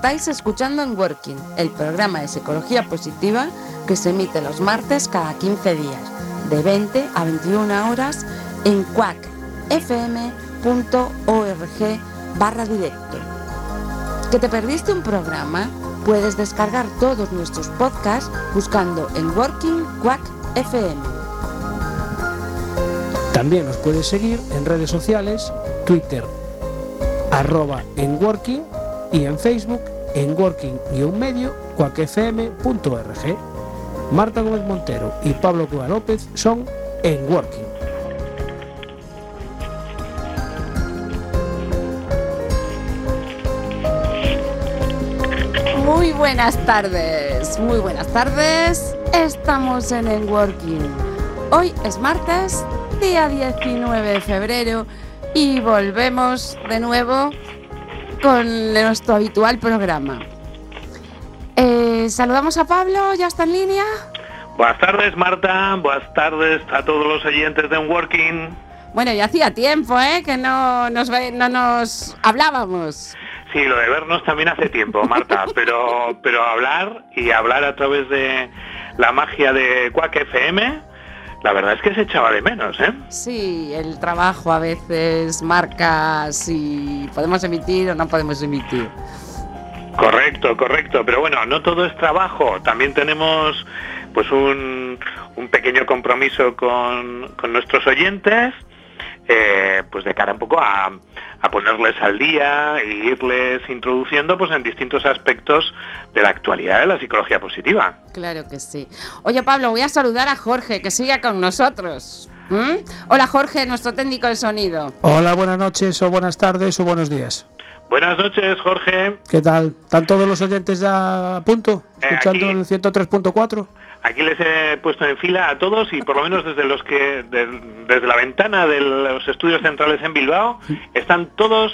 Estáis escuchando en Working, el programa de psicología positiva que se emite los martes cada 15 días, de 20 a 21 horas en quackfm.org barra directo. ¿Que te perdiste un programa? Puedes descargar todos nuestros podcasts buscando en Working Quack FM. También nos puedes seguir en redes sociales, Twitter, arroba en Working y en Facebook en working-medio cuacfm.org. Marta Gómez Montero y Pablo Cuba López son en Working. Muy buenas tardes, muy buenas tardes. Estamos en el Working. Hoy es martes, día 19 de febrero y volvemos de nuevo con nuestro habitual programa. Eh, saludamos a Pablo, ya está en línea. Buenas tardes, Marta. Buenas tardes a todos los oyentes de Working. Bueno, ya hacía tiempo, ¿eh? Que no nos, ve- no nos hablábamos. Sí, lo de vernos también hace tiempo, Marta, pero, pero hablar y hablar a través de la magia de Quack FM, la verdad es que se echaba de menos, ¿eh? Sí, el trabajo a veces marca si podemos emitir o no podemos emitir. Correcto, correcto. Pero bueno, no todo es trabajo. También tenemos pues un, un pequeño compromiso con, con nuestros oyentes, eh, pues de cara un poco a, a ponerles al día e irles introduciendo pues en distintos aspectos de la actualidad de la psicología positiva. Claro que sí. Oye, Pablo, voy a saludar a Jorge, que sigue con nosotros. ¿Mm? Hola, Jorge, nuestro técnico de sonido. Hola, buenas noches o buenas tardes o buenos días. Buenas noches, Jorge. ¿Qué tal? ¿Están todos los oyentes ya a punto? Eh, ¿Escuchando aquí. el 103.4? Aquí les he puesto en fila a todos y por lo menos desde los que de- desde la ventana de los estudios centrales en Bilbao están todos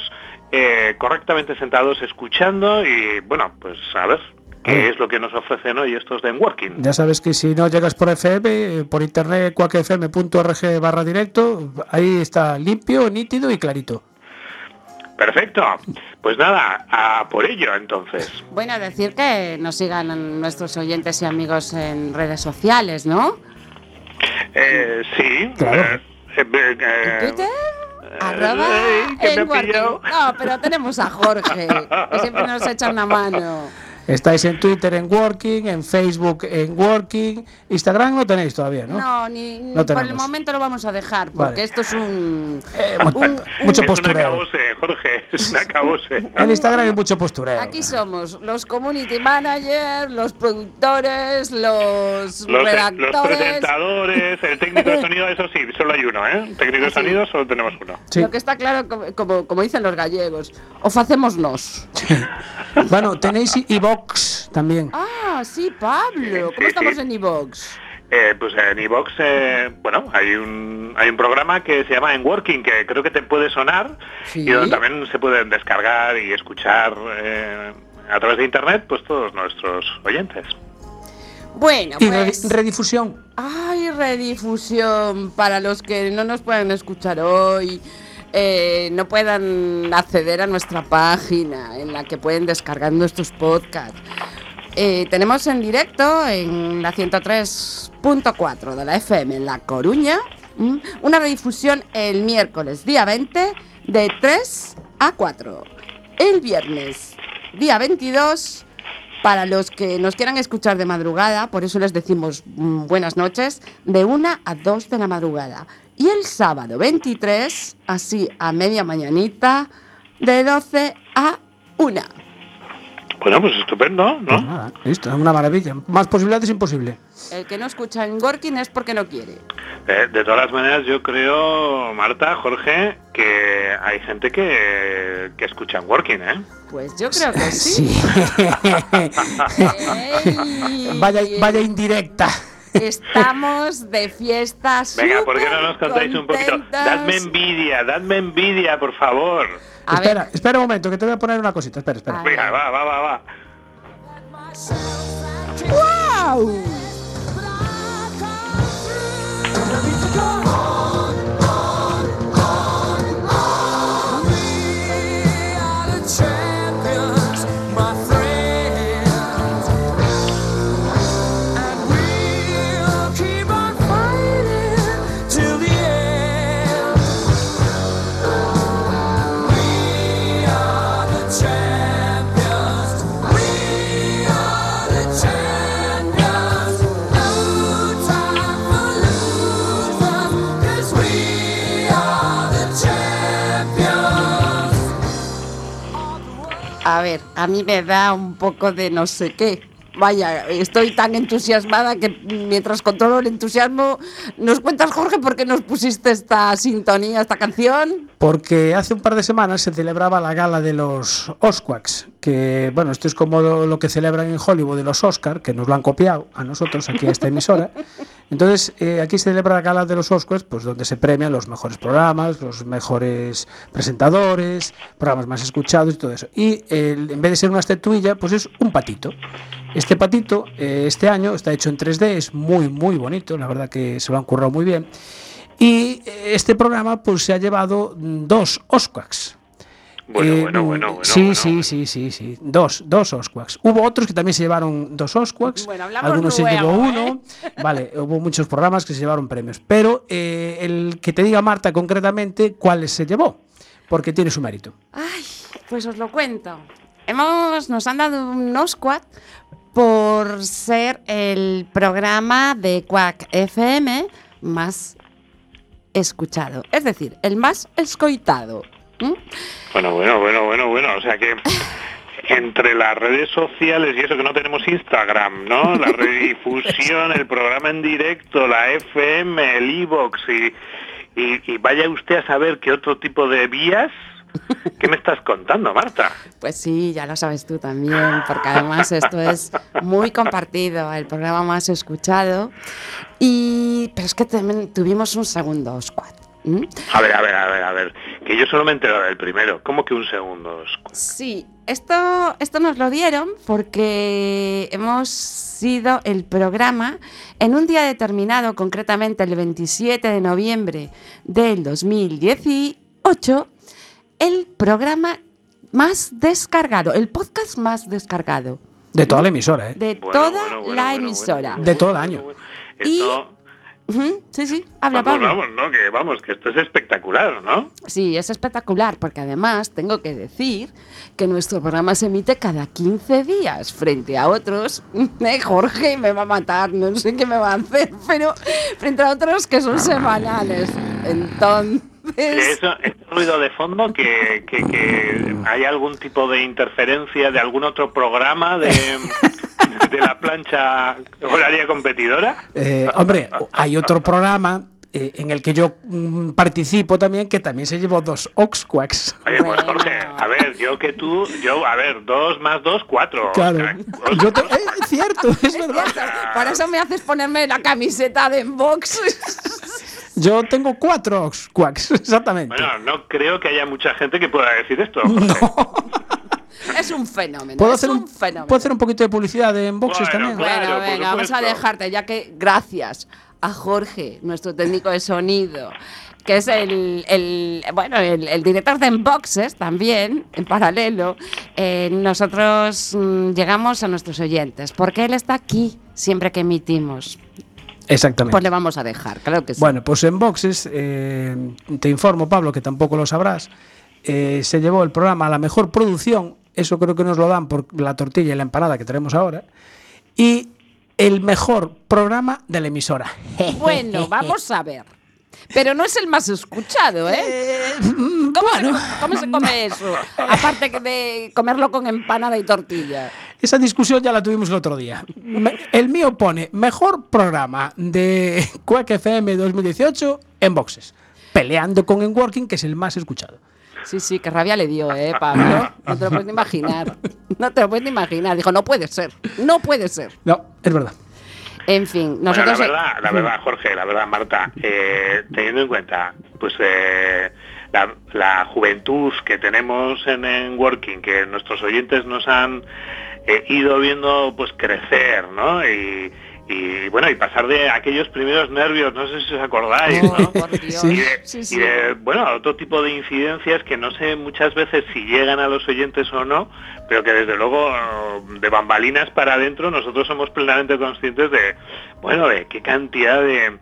eh, correctamente sentados escuchando y bueno, pues a ver qué Ah. es lo que nos ofrecen hoy estos de Working. Ya sabes que si no llegas por FM, eh, por internet, cuacfm.org barra directo, ahí está limpio, nítido y clarito. Perfecto. Pues nada, a por ello entonces. Bueno, decir que nos sigan nuestros oyentes y amigos en redes sociales, ¿no? Eh, sí. Claro. eh, eh, eh, ¿En Twitter? Arroba que me ha pillado. Working. No, pero tenemos a Jorge, que siempre nos echa una mano. Estáis en Twitter en Working, en Facebook en Working, Instagram no tenéis todavía, ¿no? No, ni, No por el momento lo vamos a dejar, porque Vale. esto es un... Eh, un- mucho es un postureo. acabose, Jorge, es un acabose. En Instagram hay mucho postureo. Aquí somos los community managers, los productores, los, Los, los redactores. presentadores, el técnico de sonido, eso sí, solo hay uno, ¿eh? Técnico de Ah, sí. sonido solo tenemos uno. Sí. Lo que está claro, como, como, dicen los gallegos, o facémonos. Bueno, tenéis iVox también. Ah, sí, Pablo. ¿Cómo Sí, estamos sí. en iVox? Eh, pues en iVox, eh, bueno, hay un, hay un programa que se llama En Working, que creo que te puede sonar, Sí. y donde también se pueden descargar y escuchar eh, a través de internet, pues todos nuestros oyentes. Bueno, Y pues... redifusión. Ay, redifusión para los que no nos puedan escuchar hoy, eh, no puedan acceder a nuestra página en la que pueden descargar nuestros podcasts. Eh, tenemos en directo en la 103.4 de la FM en La Coruña una redifusión el miércoles día 20 de 3 a 4. El viernes día 22 para los que nos quieran escuchar de madrugada, por eso les decimos mm, buenas noches, de 1 a 2 de la madrugada. Y el sábado 23, así a media mañanita, de 12 a 1. Bueno, pues estupendo, Pues ¿no? nada, listo, una maravilla. Más posibilidades imposible. El que no escucha en Gorkin es porque no quiere. Eh, de todas las maneras, yo creo, Marta, Jorge, que hay gente que, que escucha en Working, ¿eh? Pues yo creo que sí. Ey, vaya, vaya indirecta. Estamos de fiesta. Venga, ¿por qué no nos contáis un poquito? Dadme envidia, dadme envidia, por favor. A espera, ver, espera un momento, que te voy a poner una cosita. Espera, espera. Venga, va, va, va, va. ¡Wow! Ver, a mí me da un poco de no sé qué. Vaya, estoy tan entusiasmada que mientras controlo el entusiasmo, ¿nos cuentas, Jorge, por qué nos pusiste esta sintonía, esta canción? Porque hace un par de semanas se celebraba la gala de los Osquaks, que, bueno, esto es como lo, lo que celebran en Hollywood de los Oscar, que nos lo han copiado a nosotros aquí a esta emisora. Entonces, eh, aquí se celebra la gala de los Oscars, pues donde se premian los mejores programas, los mejores presentadores, programas más escuchados y todo eso. Y en vez de ser una estatuilla, pues es un patito. Este patito, eh, este año, está hecho en 3D, es muy, muy bonito, la verdad que se lo han currado muy bien. Y eh, este programa, pues se ha llevado dos Oscars. Bueno, Eh, bueno, bueno, bueno. Sí, bueno. sí, sí, sí, sí. Dos, dos Osquaks. Hubo otros que también se llevaron dos Osquaks. Bueno, hablamos Algunos se llevó ¿eh? uno. Vale, hubo muchos programas que se llevaron premios. Pero eh, el que te diga Marta concretamente cuáles se llevó, porque tiene su mérito. Ay, pues os lo cuento. Hemos, nos han dado un Osquat por ser el programa de Quack FM más escuchado. Es decir, el más escoitado. ¿Mm? Bueno, bueno, bueno, bueno, bueno. O sea que entre las redes sociales y eso que no tenemos Instagram, ¿no? La redifusión, el programa en directo, la FM, el iBox y, y, y vaya usted a saber qué otro tipo de vías. ¿Qué me estás contando, Marta? Pues sí, ya lo sabes tú también, porque además esto es muy compartido, el programa más escuchado. Y, pero es que también tuvimos un segundo Osquat. ¿M? A ver, a ver, a ver, a ver. Que yo solo me he enterado del primero. ¿Cómo que un segundo? Sí, esto, esto nos lo dieron porque hemos sido el programa en un día determinado, concretamente el 27 de noviembre del 2018, el programa más descargado, el podcast más descargado De toda la emisora, ¿eh? de Bueno, toda bueno, bueno, la bueno, emisora. bueno, De todo el bueno, año. Y- Esto, Ujú, Sí, sí, habla vamos, Pablo. vamos, ¿no? Que vamos, que esto es espectacular, ¿no? Sí, es espectacular porque además tengo que decir que nuestro programa se emite cada 15 días frente a otros. Eh, Jorge me va a matar, no sé qué me va a hacer, pero frente a otros que son semanales. Entonces, Eso, ese ruido de fondo, que, que, que hay algún tipo de interferencia de algún otro programa de, de la plancha horaria competidora. Eh, hombre, hay otro programa eh, en el que yo mm, participo también que también se llevó dos Oxquacks. Oye, pues Bueno. Jorge, a ver, yo que tú, yo, a ver, dos más dos, cuatro. Claro. O sea, Yo te- eh, es cierto, es verdad. por eso me haces ponerme la camiseta de Vox. Yo tengo cuatro Oxquacks, exactamente. Bueno, no creo que haya mucha gente que pueda decir esto. Jorge. es un fenómeno. ¿Puedo es hacer, un, un, fenómeno. ¿Puedo hacer un poquito de publicidad de boxes Bueno, también? claro. Bueno, venga, vamos a dejarte, ya que gracias a Jorge, nuestro técnico de sonido, que es el, el- bueno, el, el director de Enboxes también, en paralelo, eh, nosotros mm, llegamos a nuestros oyentes, porque él está aquí siempre que emitimos. Exactamente. Pues le vamos a dejar, claro que sí. Bueno, pues en boxes, eh, te informo, Pablo, que tampoco lo sabrás, eh, se llevó el programa a la mejor producción, eso creo que nos lo dan por la tortilla y la empanada que tenemos ahora, y el mejor programa de la emisora. Bueno, vamos a ver. Pero no es el más escuchado, ¿eh? ¿Cómo, se, cómo se come eso? Aparte que de comerlo con empanada y tortilla. Esa discusión ya la tuvimos el otro día. El mío pone mejor programa de Quack FM 2018 en boxes, peleando con En Working, que es el más escuchado. Sí, sí, qué rabia le dio, ¿eh, Pablo? No te lo puedes ni imaginar. No te lo puedes ni imaginar. Dijo, no puede ser. No puede ser. No, es verdad. En fin, Bueno, nosotros... la verdad, la verdad, Jorge, la verdad, Marta, eh, teniendo en cuenta, pues, eh, la, la juventud que tenemos en, en Working, que nuestros oyentes nos han eh, ido viendo, pues, crecer, ¿no? Y, y, bueno, y pasar de aquellos primeros nervios, no sé si os acordáis, Oh, ¿no? por Dios. Sí. Y de, Sí, y de, bueno, otro tipo de incidencias que no sé muchas veces si llegan a los oyentes o no, pero que desde luego de bambalinas para adentro nosotros somos plenamente conscientes de, bueno, de qué cantidad de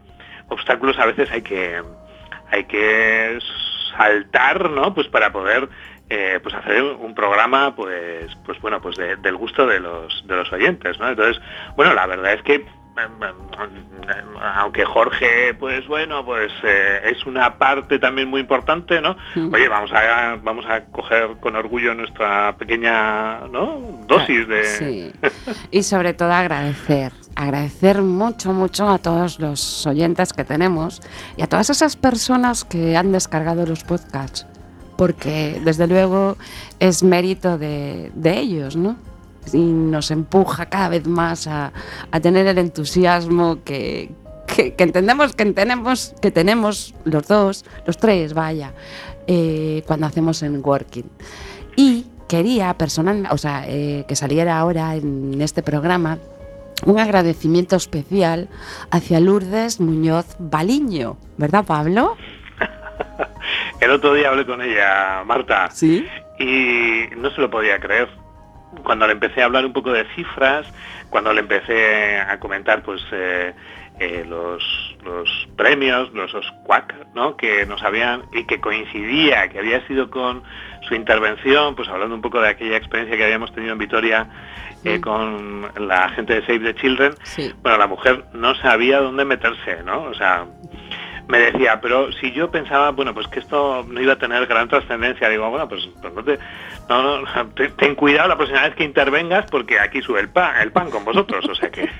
obstáculos a veces hay que hay que saltar, ¿no? Pues para poder eh, pues hacer un programa, pues, pues bueno, pues de- del gusto de los de los oyentes, ¿no? Entonces, bueno, la verdad es que aunque Jorge, pues bueno, pues eh, es una parte también muy importante, ¿no? Oye, vamos a vamos a coger con orgullo nuestra pequeña dosis de... Sí. Y sobre todo agradecer, agradecer mucho, mucho a todos los oyentes que tenemos y a todas esas personas que han descargado los podcasts, porque desde luego es mérito de, de ellos, ¿no? y nos empuja cada vez más a, tener el entusiasmo que, entendemos que tenemos, que tenemos los dos, los tres, vaya, eh, cuando hacemos en Working. Y quería personal, o sea, eh, que saliera ahora en este programa un agradecimiento especial hacia Lourdes Muñoz Baliño, ¿verdad, Pablo? El otro día hablé con ella, Marta. Sí. Y no se lo podía creer cuando le empecé a hablar un poco de cifras, cuando le empecé a comentar pues eh, eh, los, premios, los SQUAC, ¿no? que nos habían y que coincidía, que había sido con su intervención, pues hablando un poco de aquella experiencia que habíamos tenido en Vitoria eh, con la gente de Save the Children, bueno, la mujer no sabía dónde meterse, ¿no? O sea, me decía, pero si yo pensaba, bueno, pues que esto no iba a tener gran trascendencia, digo, bueno, pues, pues no te, no, no, ten, cuidado la próxima vez que intervengas porque aquí sube el pan, el pan con vosotros, o sea que...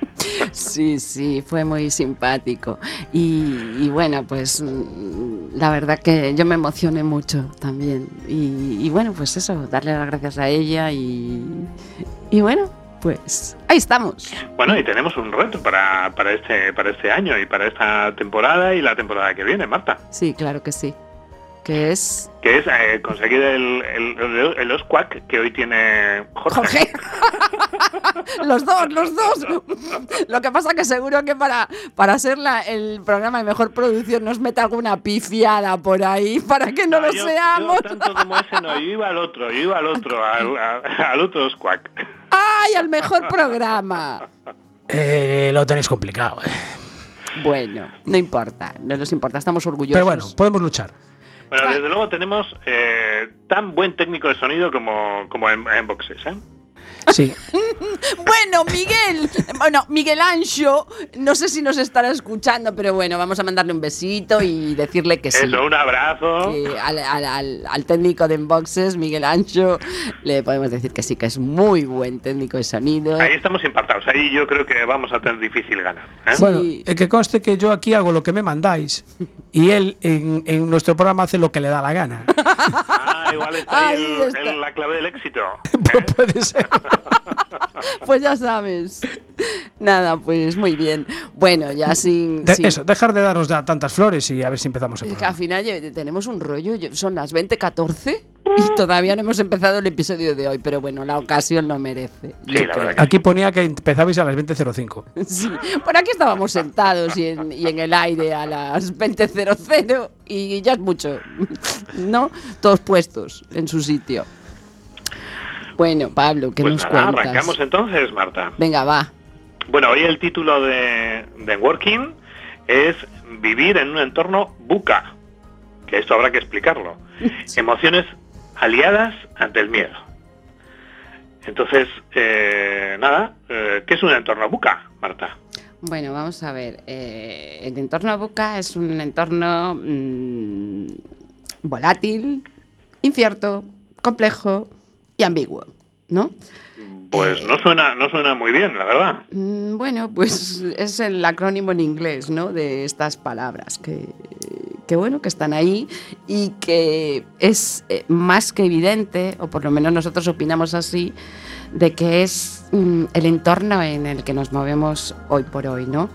Sí, sí, fue muy simpático. Y, bueno, pues mm, la verdad que yo me emocioné mucho también. Y, bueno, pues eso, darle las gracias a ella y, y bueno, pues ahí estamos. Bueno, y tenemos un reto para, para, este, para este año y para esta temporada y la temporada que viene, Marta. Sí, claro que sí que es que es eh, conseguir el, el, el, Osquac que hoy tiene Jorge. los dos, los dos. Lo que pasa que seguro que para, para hacer el programa de mejor producción nos mete alguna pifiada por ahí para que no, lo seamos. tanto como ese no, yo iba al otro, yo iba al otro, al, al, otro Osquac. ¡Ay, al mejor programa! Eh, lo tenéis complicado. Eh. Bueno, no importa, no nos importa, estamos orgullosos. Pero bueno, podemos luchar. Bueno, desde luego tenemos eh, tan buen técnico de sonido como, como en, en boxes, ¿eh? Sí. bueno, Miguel, bueno, Miguel Ancho, no sé si nos estará escuchando, pero bueno, vamos a mandarle un besito y decirle que sí. Eso, un abrazo. al, técnico de Enboxes, Miguel Ancho, le podemos decir que sí, que es muy buen técnico de sonido. Ahí estamos impactados, ahí yo creo que vamos a tener difícil ganar. ¿eh? Bueno, que conste que yo aquí hago lo que me mandáis y él en, nuestro programa hace lo que le da la gana. Ah, igual está ahí, la clave del éxito. Pues puede ser. pues ya sabes. Nada, pues muy bien. Bueno, ya sin, Eso, dejar de darnos ya tantas flores y a ver si empezamos el al final tenemos un rollo, son las 20.14 y todavía no hemos empezado el episodio de hoy, pero bueno, la ocasión lo merece. aquí ponía que empezabais a las 20.05. Sí, por aquí estábamos sentados y en, y en el aire a las 20.00 y ya es mucho, ¿no? Todos puestos en su sitio. Bueno, Pablo, ¿qué pues nos cuentas? Arrancamos entonces, Marta. Venga, va. Bueno, hoy el título de, de Working es Vivir en un entorno buca, que esto habrá que explicarlo. Emociones aliadas ante el miedo. Entonces, eh, nada, eh, ¿qué es un entorno buca, Marta? Bueno, vamos a ver. Eh, el entorno buca es un entorno mm, volátil, incierto, complejo, y ambiguo, ¿no? Pues no suena, no suena muy bien, la verdad. Mm, bueno, pues es el acrónimo en inglés, ¿no? De estas palabras que, que bueno, que están ahí y que es eh, más que evidente, o por lo menos nosotros opinamos así, de que es mm, el entorno en el que nos movemos hoy por hoy, ¿no?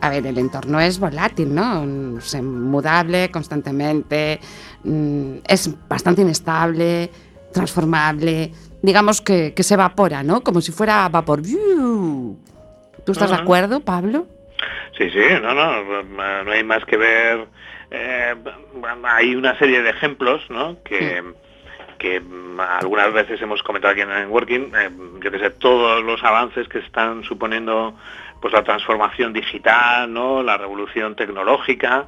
A ver, el entorno es volátil, ¿no? Es mudable constantemente, mm, es bastante inestable, transformable, digamos que, se evapora, ¿no? Como si fuera vapor. ¿Tú estás de acuerdo, Pablo? Sí, sí, no, no, no hay más que ver. Eh, hay una serie de ejemplos, ¿no? Que, que algunas veces hemos comentado aquí en Working, eh, yo que sé, todos los avances que están suponiendo pues la transformación digital, ¿no? la revolución tecnológica,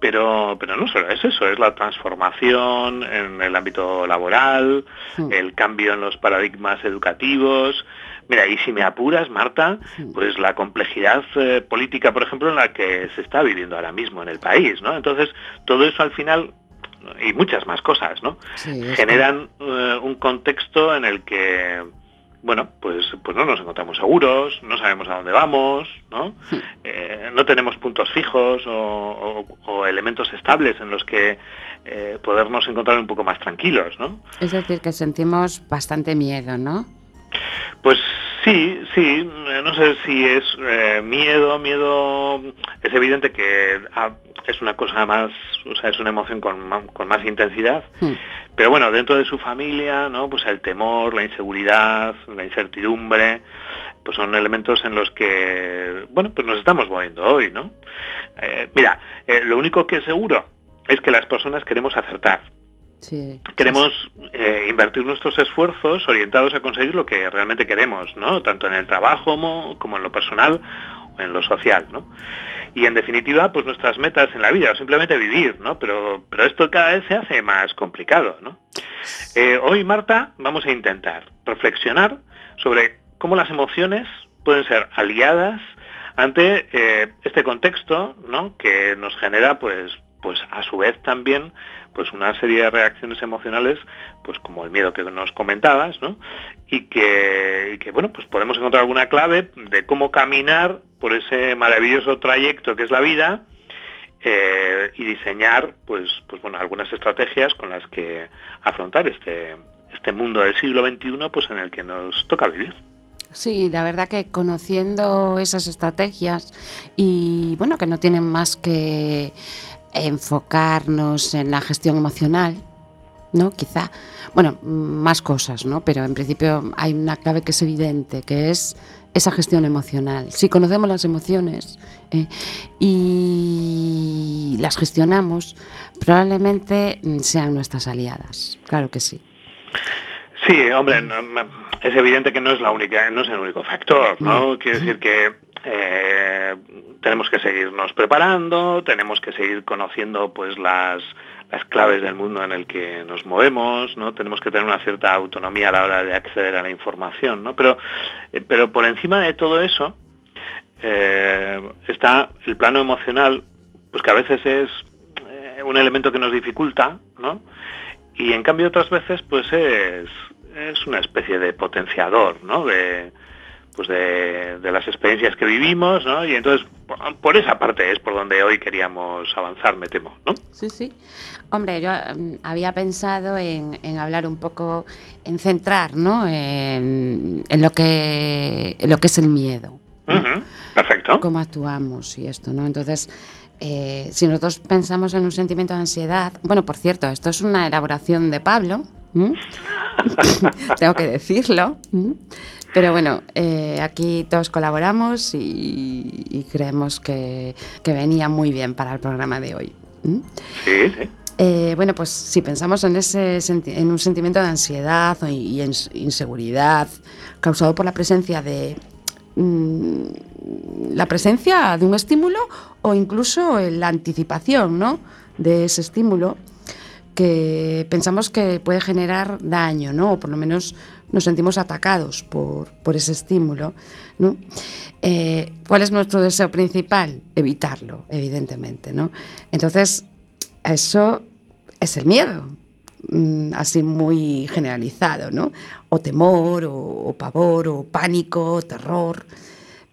pero, pero no solo es eso, es la transformación en el ámbito laboral, el cambio en los paradigmas educativos, Mira, y si me apuras, Marta, pues la complejidad eh, política, por ejemplo, en la que se está viviendo ahora mismo en el país, ¿no? Entonces, todo eso al final y muchas más cosas, ¿no? Generan eh, un contexto en el que bueno, pues, pues no nos encontramos seguros, no sabemos a dónde vamos, ¿no? Eh, no tenemos puntos fijos o, elementos estables en los que eh, podernos encontrar un poco más tranquilos, ¿no? Es decir, que sentimos bastante miedo, ¿no? Pues sí, sí, no sé si es eh, miedo, miedo, es evidente que es una cosa más, o sea, es una emoción con, con más intensidad, hmm. pero bueno, dentro de su familia, ¿no? Pues el temor, la inseguridad, la incertidumbre, pues son elementos en los que, bueno, pues nos estamos moviendo hoy, ¿no? Eh, mira, eh, lo único que es seguro es que las personas queremos acertar. Queremos eh, invertir nuestros esfuerzos orientados a conseguir lo que realmente queremos, ¿no? Tanto en el trabajo como en lo personal en lo social, ¿no? Y en definitiva, pues nuestras metas en la vida, o simplemente vivir, ¿no? Pero, pero esto cada vez se hace más complicado, ¿no? Eh, hoy, Marta, vamos a intentar reflexionar sobre cómo las emociones pueden ser aliadas ante eh, este contexto, ¿no? Que nos genera, pues, pues a su vez también pues una serie de reacciones emocionales, pues como el miedo que nos comentabas, ¿no? Y que, bueno, pues podemos encontrar alguna clave de cómo caminar por ese maravilloso trayecto que es la vida eh, y diseñar, pues, pues bueno, algunas estrategias con las que afrontar este, este mundo del siglo XXI, pues en el que nos toca vivir. Sí, la verdad que conociendo esas estrategias y bueno, que no tienen más que enfocarnos en la gestión emocional, ¿no? Quizá, bueno, más cosas, ¿no? Pero en principio hay una clave que es evidente, que es esa gestión emocional. Si conocemos las emociones eh, y las gestionamos, probablemente sean nuestras aliadas. Claro que sí. Sí, hombre, es evidente que no es la única, no es el único factor, ¿no? Quiere decir que eh, tenemos que seguirnos preparando, tenemos que seguir conociendo pues las, las claves del mundo en el que nos movemos, ¿no? Tenemos que tener una cierta autonomía a la hora de acceder a la información, ¿no? Pero, eh, pero por encima de todo eso eh, está el plano emocional, pues que a veces es un elemento que nos dificulta, ¿no? Y en cambio otras veces pues es, es una especie de potenciador, ¿no? Pues de, las experiencias que vivimos, ¿no? Y entonces, por esa parte es por donde hoy queríamos avanzar, me temo, ¿no? Sí, sí. Hombre, yo mm, había pensado en, hablar un poco, en centrar, ¿no? En, lo, que, lo que es el miedo. Perfecto. Cómo actuamos y esto, ¿no? Entonces, eh, si nosotros pensamos en un sentimiento de ansiedad, bueno, por cierto, esto es una elaboración de Pablo, tengo que decirlo. Pero bueno, eh, aquí todos colaboramos y, creemos que, venía muy bien para el programa de hoy. ¿Mm? Sí, sí. Eh, bueno, pues si pensamos en, ese en un sentimiento de ansiedad y, inseguridad causado por la presencia de mm, la presencia de un estímulo o incluso la anticipación ¿no? de ese estímulo que pensamos que puede generar daño, ¿no? o por lo menos nos sentimos atacados por, ese estímulo. ¿no? Eh, ¿Cuál es nuestro deseo principal? Evitarlo, evidentemente. ¿no? Entonces, eso es el miedo, mm, así muy generalizado, ¿no? O temor, o, pavor, o pánico, o terror.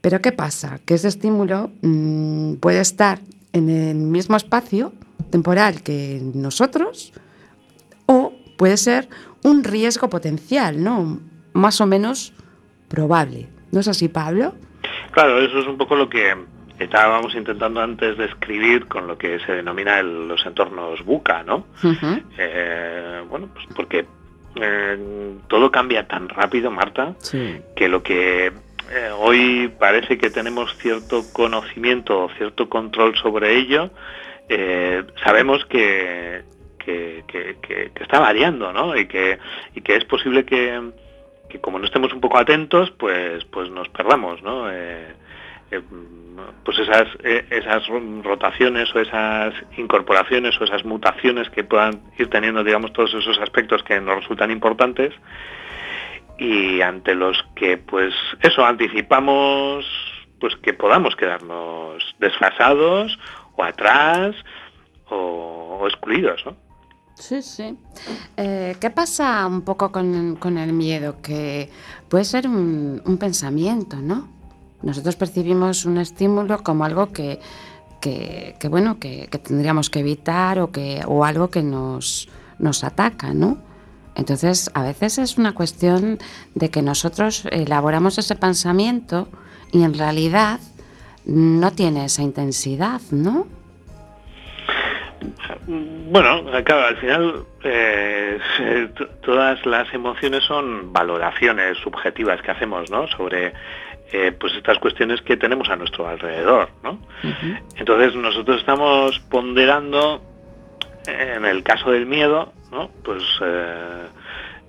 Pero ¿qué pasa? Que ese estímulo mm, puede estar en el mismo espacio temporal que nosotros puede ser un riesgo potencial, ¿no? Más o menos probable. ¿No es así, Pablo? Claro, eso es un poco lo que estábamos intentando antes describir con lo que se denomina los entornos buca, ¿no? Eh, bueno, pues porque eh, todo cambia tan rápido, Marta, que lo que eh, hoy parece que tenemos cierto conocimiento o cierto control sobre ello, sabemos que, que, está variando, ¿no? Y que, es posible que, como no estemos un poco atentos, pues, pues nos perdamos. Eh, eh, pues esas, eh, esas rotaciones o esas incorporaciones o esas mutaciones que puedan ir teniendo, digamos, todos esos aspectos que nos resultan importantes y ante los que pues eso anticipamos pues que podamos quedarnos desfasados o atrás o, excluidos, ¿no? Sí, sí. Eh, ¿Qué pasa un poco con, el miedo? Que puede ser un, pensamiento, ¿no? Nosotros percibimos un estímulo como algo que, que, bueno, que, tendríamos que evitar o, que, o algo que nos, nos ataca, ¿no? Entonces, a veces es una cuestión de que nosotros elaboramos ese pensamiento y en realidad no tiene esa intensidad, ¿no? Bueno, claro, al final eh, todas las emociones son valoraciones subjetivas que hacemos, ¿no? Sobre eh, pues estas cuestiones que tenemos a nuestro alrededor, ¿no? Entonces nosotros estamos ponderando, en el caso del miedo, ¿no? Pues, eh,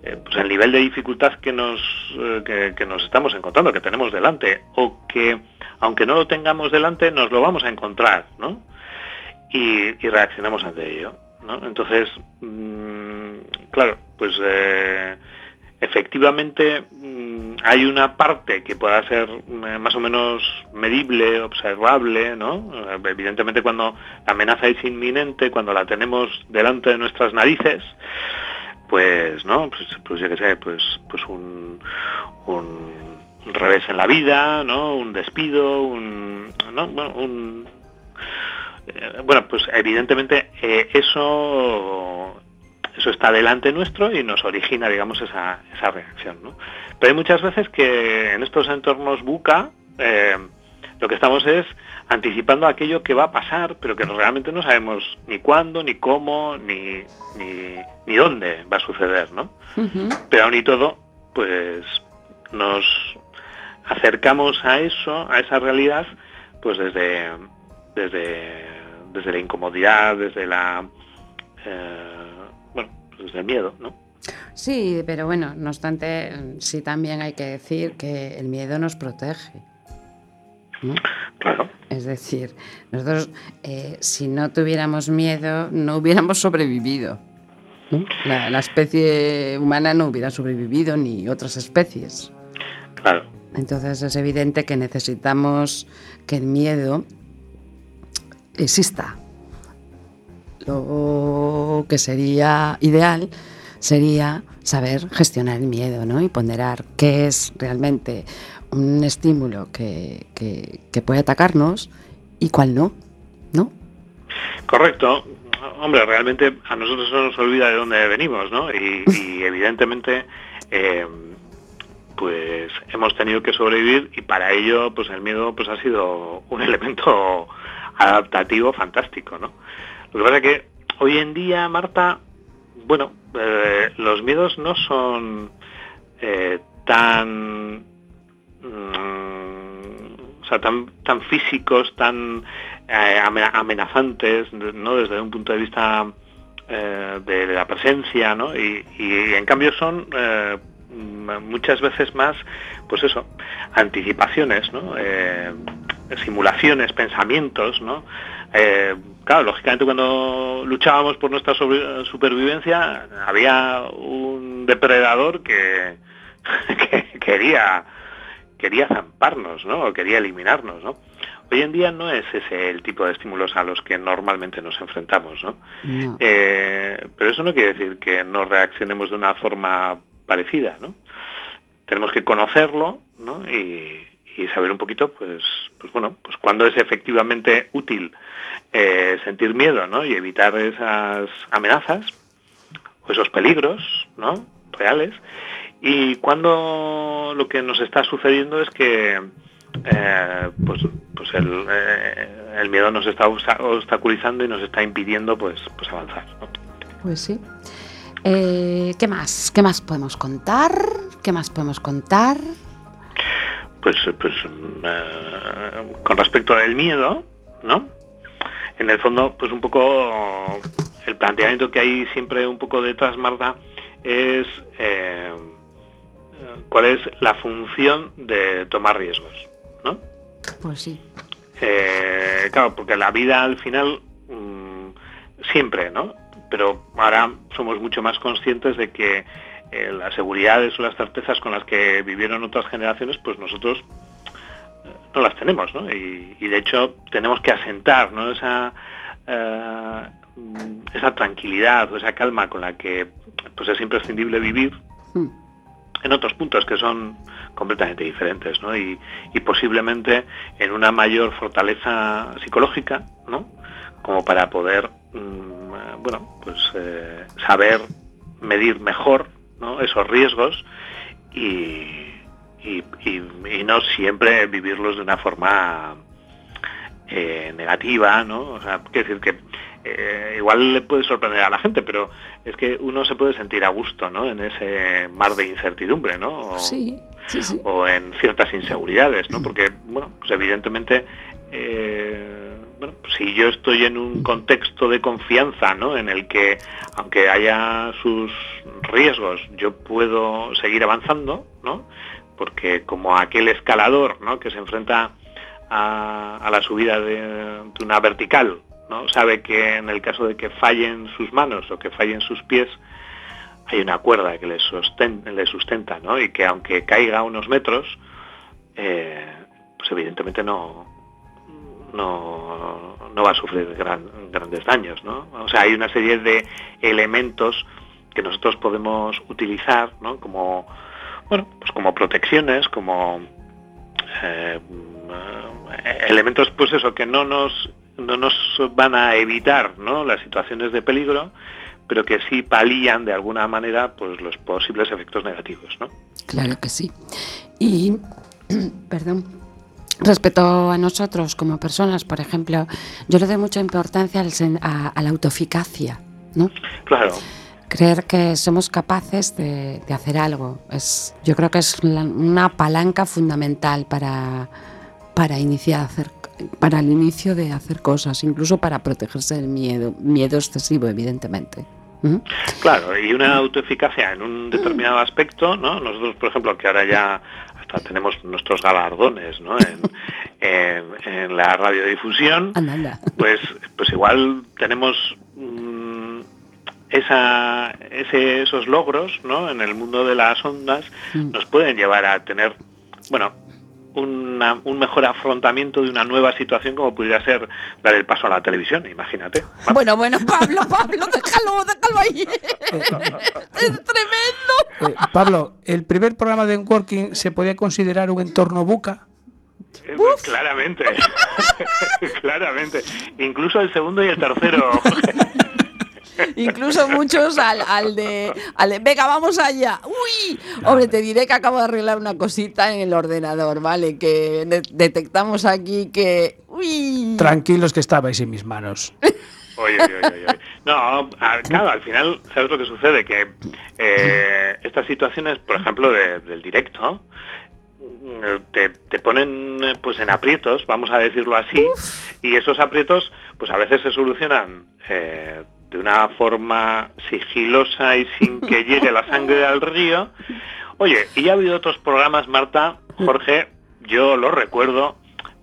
pues el nivel de dificultad que nos, que nos estamos encontrando, que tenemos delante, o que aunque no lo tengamos delante, nos lo vamos a encontrar, ¿no? Y, reaccionamos ante ello. ¿no? Entonces, mm, claro, pues eh, efectivamente mm, hay una parte que pueda ser eh, más o menos medible, observable, ¿no? Evidentemente cuando la amenaza es inminente, cuando la tenemos delante de nuestras narices, pues, ¿no? Pues, pues yo qué sé, pues, pues un, un, revés en la vida, ¿no? Un despido, un, ¿no? un eh, bueno, pues evidentemente eh, eso eso está delante nuestro y nos origina, digamos, esa, esa reacción. ¿no? Pero hay muchas veces que en estos entornos buca eh, lo que estamos es anticipando aquello que va a pasar, pero que realmente no sabemos ni cuándo, ni cómo, ni, ni, dónde va a suceder, ¿no? Pero aún y todo, pues nos acercamos a eso, a esa realidad, pues desde, desde desde la incomodidad, desde la eh, bueno, pues desde el miedo, ¿no? Sí, pero bueno, no obstante, sí también hay que decir que el miedo nos protege. Claro. Es decir, nosotros eh, si no tuviéramos miedo no hubiéramos sobrevivido. La, la, especie humana no hubiera sobrevivido ni otras especies. Claro. Entonces es evidente que necesitamos que el miedo exista. Lo que sería ideal sería saber gestionar el miedo ¿no? y ponderar qué es realmente un estímulo que, puede atacarnos y cuál no, ¿no? Correcto. Hombre, realmente a nosotros no nos olvida de dónde venimos, ¿no? Y, evidentemente, eh, pues hemos tenido que sobrevivir y para ello, pues el miedo pues ha sido un elemento adaptativo fantástico, ¿no? Lo que pasa es que hoy en día, Marta, bueno, eh, los miedos no son eh, tan, mm, o sea, tan, tan físicos, tan eh, amenazantes, ¿no? Desde un punto de vista de la presencia, ¿no? Y, y en cambio son muchas veces más, pues eso, anticipaciones, ¿no? Simulaciones, pensamientos, ¿no? Eh, claro, lógicamente cuando luchábamos por nuestra supervivencia había un depredador que, quería quería zamparnos, ¿no? O quería eliminarnos, ¿no? Hoy en día no es ese el tipo de estímulos a los que normalmente nos enfrentamos, ¿no? Eh, pero eso no quiere decir que no reaccionemos de una forma parecida, ¿no? Tenemos que conocerlo, ¿no? Y, y saber un poquito, pues, pues bueno, pues cuándo es efectivamente útil eh, sentir miedo, ¿no? Y evitar esas amenazas o esos peligros, ¿no? Reales. Y cuando lo que nos está sucediendo es que eh, pues, pues el, eh, el, miedo nos está obstaculizando y nos está impidiendo pues, pues avanzar. Pues sí. ¿Qué más? ¿Qué más podemos contar? ¿Qué más podemos contar? Pues, pues eh, con respecto al miedo, ¿no? En el fondo, pues un poco el planteamiento que hay siempre un poco detrás, Marta, es eh, cuál es la función de tomar riesgos, ¿no? Pues sí. Eh, claro, porque la vida al final mm, siempre, ¿no? Pero ahora somos mucho más conscientes de que eh, las seguridades o las certezas con las que vivieron otras generaciones, pues nosotros eh, no las tenemos, ¿no? Y, de hecho tenemos que asentar, ¿no? Esa, eh, esa tranquilidad o esa calma con la que pues es imprescindible vivir hmm. en otros puntos que son completamente diferentes, ¿no? Y, posiblemente en una mayor fortaleza psicológica, ¿no? Como para poder, mm, bueno, pues saber medir mejor esos riesgos y, no siempre vivirlos de una forma eh, negativa, ¿no? O sea, quiero decir que eh, igual le puede sorprender a la gente, pero es que uno se puede sentir a gusto, ¿no? En ese mar de incertidumbre, ¿no? O, sí, sí, sí. o en ciertas inseguridades, ¿no? Porque, bueno, pues evidentemente eh, bueno, si yo estoy en un contexto de confianza, ¿no? En el que, aunque haya sus riesgos, yo puedo seguir avanzando, ¿no? Porque como aquel escalador, ¿no? Que se enfrenta a, la subida de, una vertical, ¿no? Sabe que en el caso de que fallen sus manos o que fallen sus pies, hay una cuerda que le, le sustenta, ¿no? Y que aunque caiga unos metros, eh, pues evidentemente no, no, no va a sufrir grandes daños. ¿no? O sea, hay una serie de elementos que nosotros podemos utilizar ¿no? como, bueno, pues como protecciones, como eh, elementos pues eso, que no nos, no nos van a evitar ¿no? las situaciones de peligro, pero que sí palían de alguna manera pues los posibles efectos negativos. ¿no? Claro que sí. Y, perdón, Respecto a nosotros como personas, por ejemplo, yo le doy mucha importancia a, la autoeficacia, ¿no? Claro. Creer que somos capaces de, hacer algo. Es, yo creo que es una palanca fundamental para, para iniciar hacer para el inicio de hacer cosas, incluso para protegerse del miedo, miedo excesivo, evidentemente. ¿Mm? Claro, y una autoeficacia en un determinado aspecto, ¿no? Nosotros, por ejemplo, que ahora ya tenemos nuestros galardones ¿no? en, la radiodifusión, pues, pues igual tenemos mm, esa, esos logros ¿no? en el mundo de las ondas, mm. nos pueden llevar a tener, bueno, un mejor afrontamiento de una nueva situación como pudiera ser la del paso a la televisión, imagínate. Bueno, bueno, Pablo, Pablo, déjalo, déjalo ahí. Es tremendo. Eh, Pablo, ¿el primer programa de Working se podía considerar un entorno buca? Eh, claramente, claramente. Incluso el segundo y el tercero. Incluso muchos al, al, de, al de, venga, vamos allá. Uy, hombre, te diré que acabo de arreglar una cosita en el ordenador, ¿vale? Que detectamos aquí que... Uy. Tranquilos que estabais en mis manos. Oye, oye, oye, No, claro, al final, ¿sabes lo que sucede? Que eh, estas situaciones, por ejemplo, del directo, te, te, ponen pues en aprietos, vamos a decirlo así, y esos aprietos pues a veces se solucionan eh, de una forma sigilosa y sin que llegue la sangre al río. Oye, y ha habido otros programas, Marta, Jorge, yo lo recuerdo,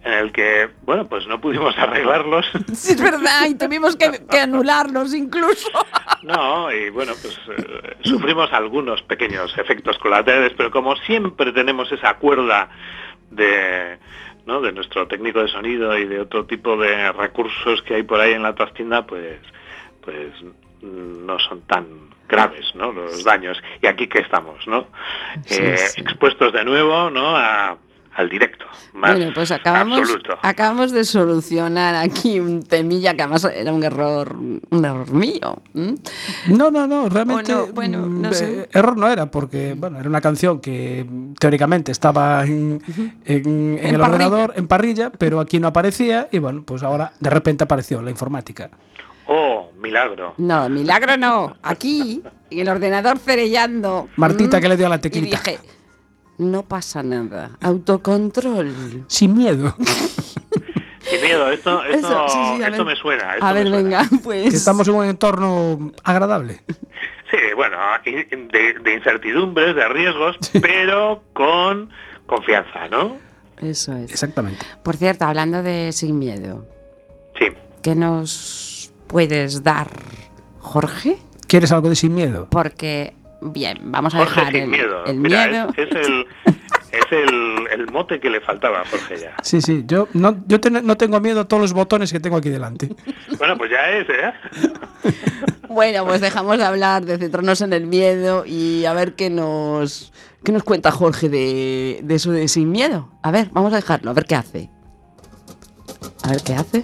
en el que, bueno, pues no pudimos arreglarlos. Sí, es verdad, y tuvimos que, anularlos incluso. No, y bueno, pues eh, sufrimos algunos pequeños efectos colaterales, pero como siempre tenemos esa cuerda de, ¿no? de nuestro técnico de sonido y de otro tipo de recursos que hay por ahí en la trastienda, pues pues no son tan graves ¿no? los daños y aquí que estamos no eh, expuestos de nuevo no al directo bueno pues acabamos acabamos de solucionar aquí un temilla que además era un error un error mío no no no realmente bueno mm, eh, error no era porque bueno era una canción que teóricamente estaba en, el ordenador en parrilla pero aquí no aparecía y bueno pues ahora de repente apareció la informática Oh, milagro. No, milagro no. Aquí, en el ordenador cerellando. Martita, que le dio a la tequila. Y dije, no pasa nada. Autocontrol. Sin miedo. Sin miedo, esto, esto, me suena. a ver, venga, pues. estamos en un entorno agradable. Sí, bueno, de, incertidumbres, de riesgos, pero con confianza, ¿no? Eso es. Exactamente. Por cierto, hablando de sin miedo. Sí. ¿Qué nos puedes dar, Jorge? ¿Quieres algo de sin miedo? Porque Bien, vamos a Jorge dejar sin el miedo. el Mira, miedo. Es, es el, es el, el mote que le faltaba a Jorge ya. Sí, sí, yo no, yo ten- no tengo miedo a todos los botones que tengo aquí delante. Bueno, pues ya es, ¿eh? Bueno, pues dejamos de hablar, de centrarnos en el miedo y a ver qué nos, qué nos cuenta Jorge de, de eso de sin miedo. A ver, vamos a dejarlo, a ver qué hace. A ver qué hace.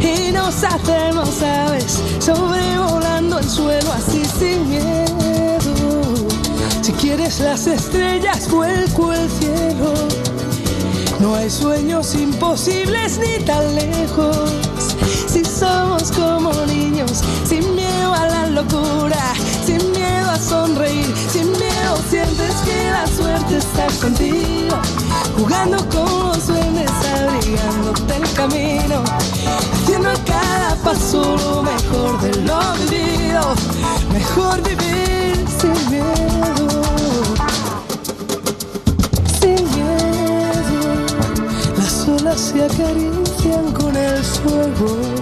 y nos hacemos aves sobrevolando el suelo así sin miedo. Si quieres las estrellas, vuelco el cielo. No hay sueños imposibles ni tan lejos. Si somos como niños, sin miedo a la locura, sin miedo a sonreír, sin sientes que la suerte está contigo, jugando con los duendes, abrigándote el camino, haciendo a cada paso lo mejor de lo vivido, mejor vivir sin miedo. Sin miedo, las olas se acarician con el fuego.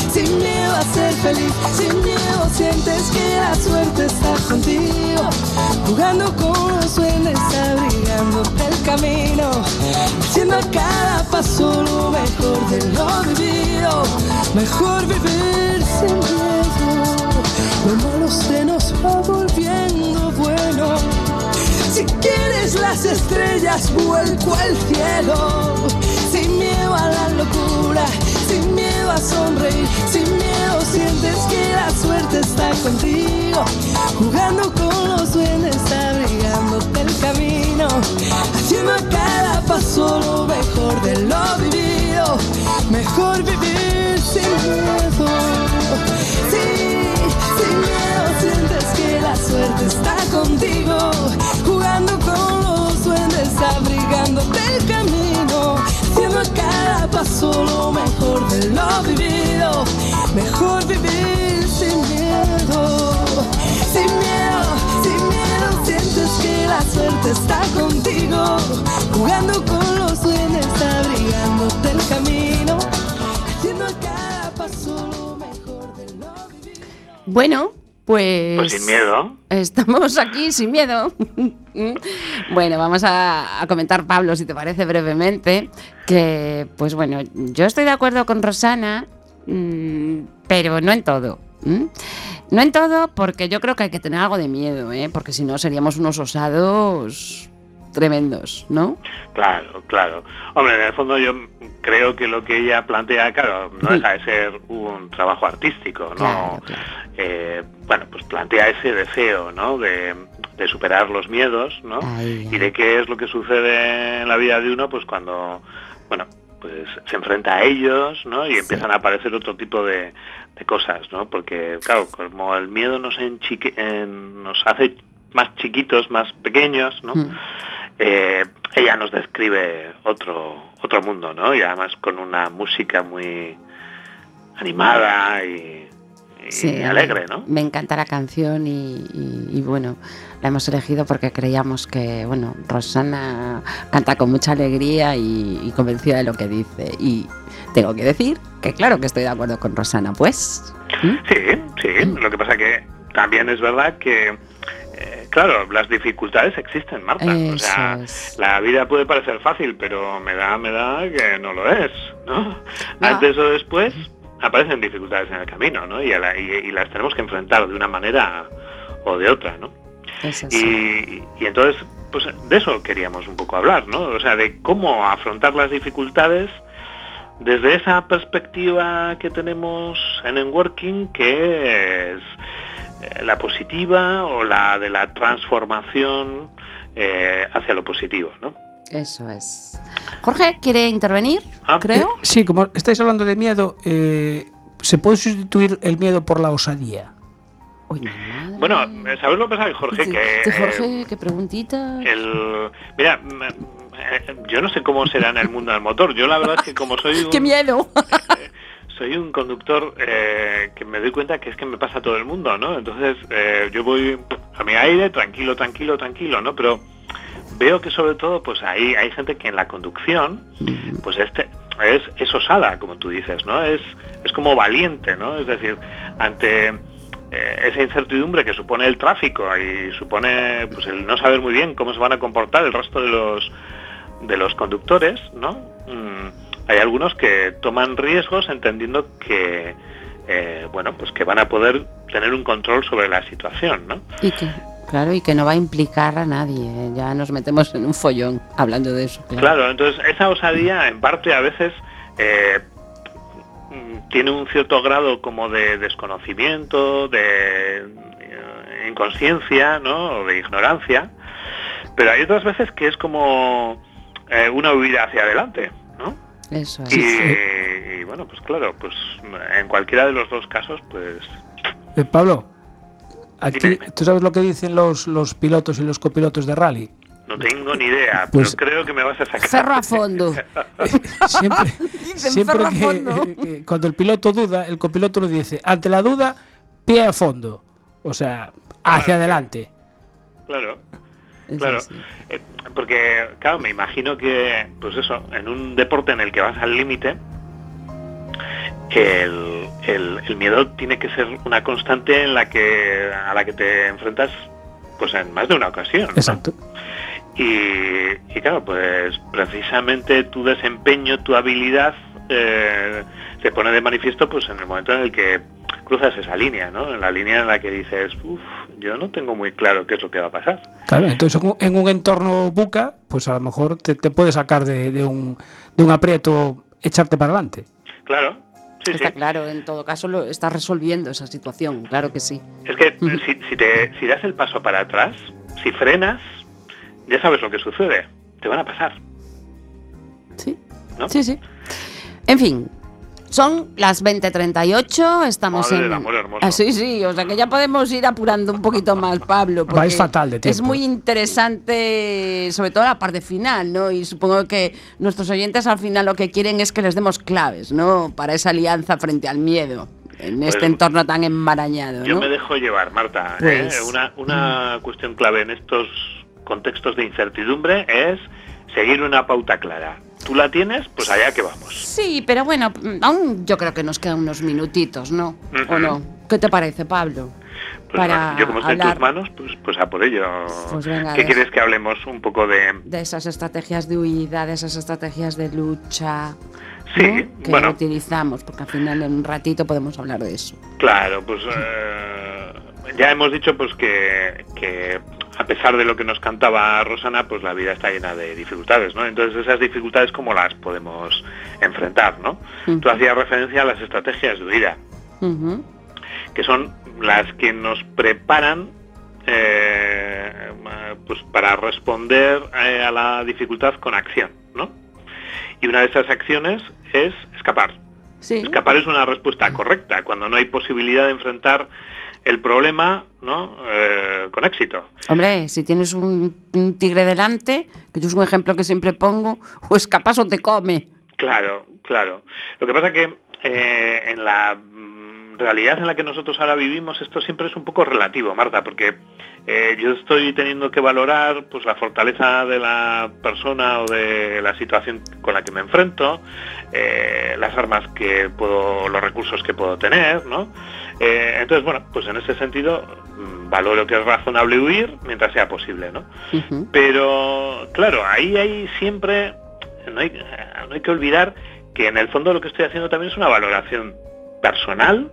sin miedo a ser feliz, sin miedo sientes que la suerte está contigo, jugando con los duendes, abrigándote el camino, haciendo cada paso lo mejor de lo vivido, mejor vivir sin miedo, lo malo se nos va volviendo bueno. Si quieres las estrellas, vuelco al cielo. Sin miedo a la locura, a sin miedo sientes que la suerte está contigo. Jugando con los duendes, abrigándote el camino. Haciendo a cada paso lo mejor de lo vivido. Mejor vivir sin miedo. Sí, sin miedo sientes que la suerte está contigo, jugando con los duendes, abrigándote el camino, haciendo a cada paso lo mejor lo vivido, mejor vivir sin miedo, sin miedo, sin miedo sientes que la suerte está contigo, jugando con los duendes, abrigándote el camino, haciendo cada paso lo mejor de lo vivido. Bueno, pues... Pues sin miedo. Estamos aquí sin miedo. bueno, vamos a, a comentar, Pablo, si te parece brevemente, que, pues bueno, yo estoy de acuerdo con Rosana, mm, pero no en todo. No en todo, porque yo creo que hay que tener algo de miedo, ¿eh? porque si no seríamos unos osados tremendos, ¿no? Claro, claro. Hombre, en el fondo yo creo que lo que ella plantea, claro, no deja de ser un trabajo artístico, ¿no? Claro, claro. Eh, bueno, pues plantea ese deseo, ¿no? De, de superar los miedos, ¿no? Y de qué es lo que sucede en la vida de uno, pues cuando, bueno, pues se enfrenta a ellos, ¿no? Y empiezan a aparecer otro tipo de, de cosas, ¿no? Porque, claro, como el miedo nos, enchique- en- nos hace más chiquitos, más pequeños, ¿no? Mm. Eh, ella nos describe otro otro mundo, ¿no? Y además con una música muy animada y Sí, alegre, ¿no? Me encanta la canción y, y- y, bueno, la hemos elegido porque creíamos que, bueno, Rosana canta con mucha alegría y, y convencida de lo que dice. Y tengo que decir que claro que estoy de acuerdo con Rosana, pues. ¿Mm? Sí, sí. Lo que pasa que también es verdad que, eh, claro, las dificultades existen, Marta. o sea, es. la vida puede parecer fácil, pero me da, me da que no lo es, ¿no? No. Antes o después aparecen dificultades en el camino, ¿no? Y, a la- y- y las tenemos que enfrentar de una manera o de otra, ¿no? Es. Y, y entonces, pues de eso queríamos un poco hablar, ¿no? O sea, de cómo afrontar las dificultades desde esa perspectiva que tenemos en Enworking, que es eh, la positiva o la de la transformación eh, hacia lo positivo, ¿no? Eso es. Jorge, ¿quiere intervenir? Ah, Creo. Eh, sí, como estáis hablando de miedo, eh, ¿se puede sustituir el miedo por la osadía? Uy. Bueno, ¿sabes lo que pasa, Jorge? Sí, Que Jorge, qué preguntita. el, mira, mm, eh, yo no sé cómo será en el mundo del motor. Yo la verdad es que como soy un, ¡Qué miedo! soy un conductor eh, que me doy cuenta que es que me pasa a todo el mundo, ¿no? Entonces eh, yo voy a mi aire, tranquilo, tranquilo, tranquilo, ¿no? Pero veo que sobre todo pues hay, hay gente que en la conducción pues este es, es osada, como tú dices, ¿no? Es, es como valiente, ¿no? Es decir, ante eh, esa incertidumbre que supone el tráfico y supone pues el no saber muy bien cómo se van a comportar el resto de los de los conductores, ¿no? Mm, hay algunos que toman riesgos entendiendo que eh, bueno pues que van a poder tener un control sobre la situación, ¿no? Y que, claro, y que no va a implicar a nadie. ¿eh? Ya nos metemos en un follón hablando de eso. Claro. Claro, entonces esa osadía en parte a veces eh, tiene un cierto grado como de desconocimiento, de eh, inconsciencia, ¿no? O de ignorancia, pero hay otras veces que es como eh, una huida hacia adelante, ¿no? Eso es. Y, y, bueno, pues claro, pues en cualquiera de los dos casos, pues Eh, Pablo, aquí. ¿tú sabes lo que dicen los, los pilotos y los copilotos de rally? no tengo ni idea, Pues- pero creo que me vas a sacar. Cerro a fondo. siempre Dicen siempre ferro a que, fondo. que cuando el piloto duda, el copiloto lo dice, ante la duda, pie a fondo. O sea, hacia adelante. Claro. Claro, sí. eh, porque claro, me imagino que, pues eso, en un deporte en el que vas al límite, el, el- el miedo tiene que ser una constante en la que a la que te enfrentas, pues en más de una ocasión. ¿no? Exacto. Y, y claro, pues precisamente tu desempeño, tu habilidad eh, se pone de manifiesto, pues en el momento en el que cruzas esa línea, ¿no? En la línea en la que dices, uff, yo no tengo muy claro qué es lo que va a pasar. Claro, entonces en un- en un entorno buca, pues a lo mejor te, te puede sacar de, de un, de un aprieto, echarte para adelante. Claro, sí, Está sí. claro, en todo caso lo está resolviendo esa situación, claro que sí. Es que si, si te, si das el paso para atrás, si frenas, ya sabes lo que sucede. Te van a pasar. Sí, ¿No? sí, sí. En fin, son las 20.38, estamos Madre en... del amor hermoso. Ah, sí, sí, o sea que ya podemos ir apurando un poquito más, Pablo. porque Vais fatal de Es tiempo. muy interesante, sobre todo la parte final, ¿no? Y supongo que nuestros oyentes al final lo que quieren es que les demos claves, ¿no? Para esa alianza frente al miedo, en este Pues, entorno tan enmarañado, Yo ¿no? me dejo llevar, Marta. Pues- ¿eh? Una, una cuestión clave en estos contextos de incertidumbre es seguir una pauta clara. Tú la tienes, pues allá que vamos. Sí, pero bueno, aún yo creo que nos quedan unos minutitos, ¿no? ¿O no? ¿Qué te parece, Pablo? Pues Para bueno, yo como estoy en tus manos, pues, pues a por ello. Pues venga, ¿Qué quieres que hablemos un poco de...? de esas estrategias de huida, de esas estrategias de lucha Sí, ¿no? que bueno. utilizamos, porque al final en un ratito podemos hablar de eso. Claro, pues eh, ya hemos dicho pues que, que a pesar de lo que nos cantaba Rosana, pues la vida está llena de dificultades, ¿no? Entonces esas dificultades cómo las podemos enfrentar, ¿no? Ujú. Tú hacías referencia a las estrategias de huida, Ujú. que son las que nos preparan eh, pues para responder eh, a la dificultad con acción, ¿no? Y una de esas acciones es escapar. Sí, Escapar es una respuesta correcta cuando no hay posibilidad de enfrentar el problema ¿no? Eh, con éxito. hombre, si tienes un, un tigre delante, que yo es un ejemplo que siempre pongo, o escapas o te come. Claro, claro. Lo que pasa que eh, en la realidad en la que nosotros ahora vivimos esto siempre es un poco relativo, Marta, porque eh, yo estoy teniendo que valorar pues la fortaleza de la persona o de la situación con la que me enfrento, eh, las armas que puedo, los recursos que puedo tener, ¿no? Eh, entonces, bueno, pues en ese sentido mm, valoro que es razonable huir mientras sea posible, ¿no? Pero claro, ahí hay siempre, no hay, no hay que olvidar que en el fondo lo que estoy haciendo también es una valoración personal,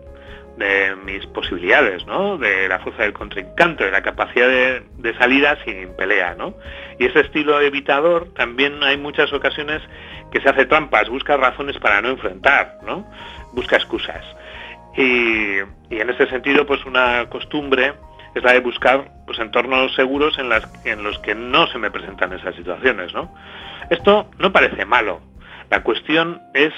de mis posibilidades, ¿no? De la fuerza del contrincante, de la capacidad de, de, salida sin pelea, ¿no? Y ese estilo evitador también hay muchas ocasiones que se hace trampas, busca razones para no enfrentar, ¿no? Busca excusas. Y, y en ese sentido, pues una costumbre es la de buscar pues, entornos seguros en, en los que no se me presentan esas situaciones, ¿no? Esto no parece malo. La cuestión es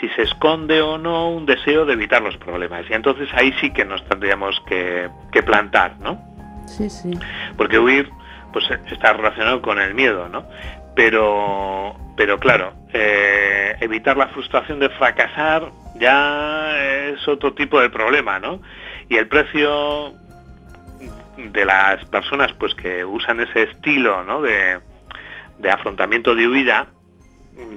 si se esconde o no un deseo de evitar los problemas. Y entonces ahí sí que nos tendríamos que, que plantar, ¿no? Sí, sí. Porque huir pues está relacionado con el miedo, ¿no? Pero, pero claro, eh, evitar la frustración de fracasar ya es otro tipo de problema, ¿no? Y el precio de las personas pues que usan ese estilo ¿no? de, de afrontamiento de huida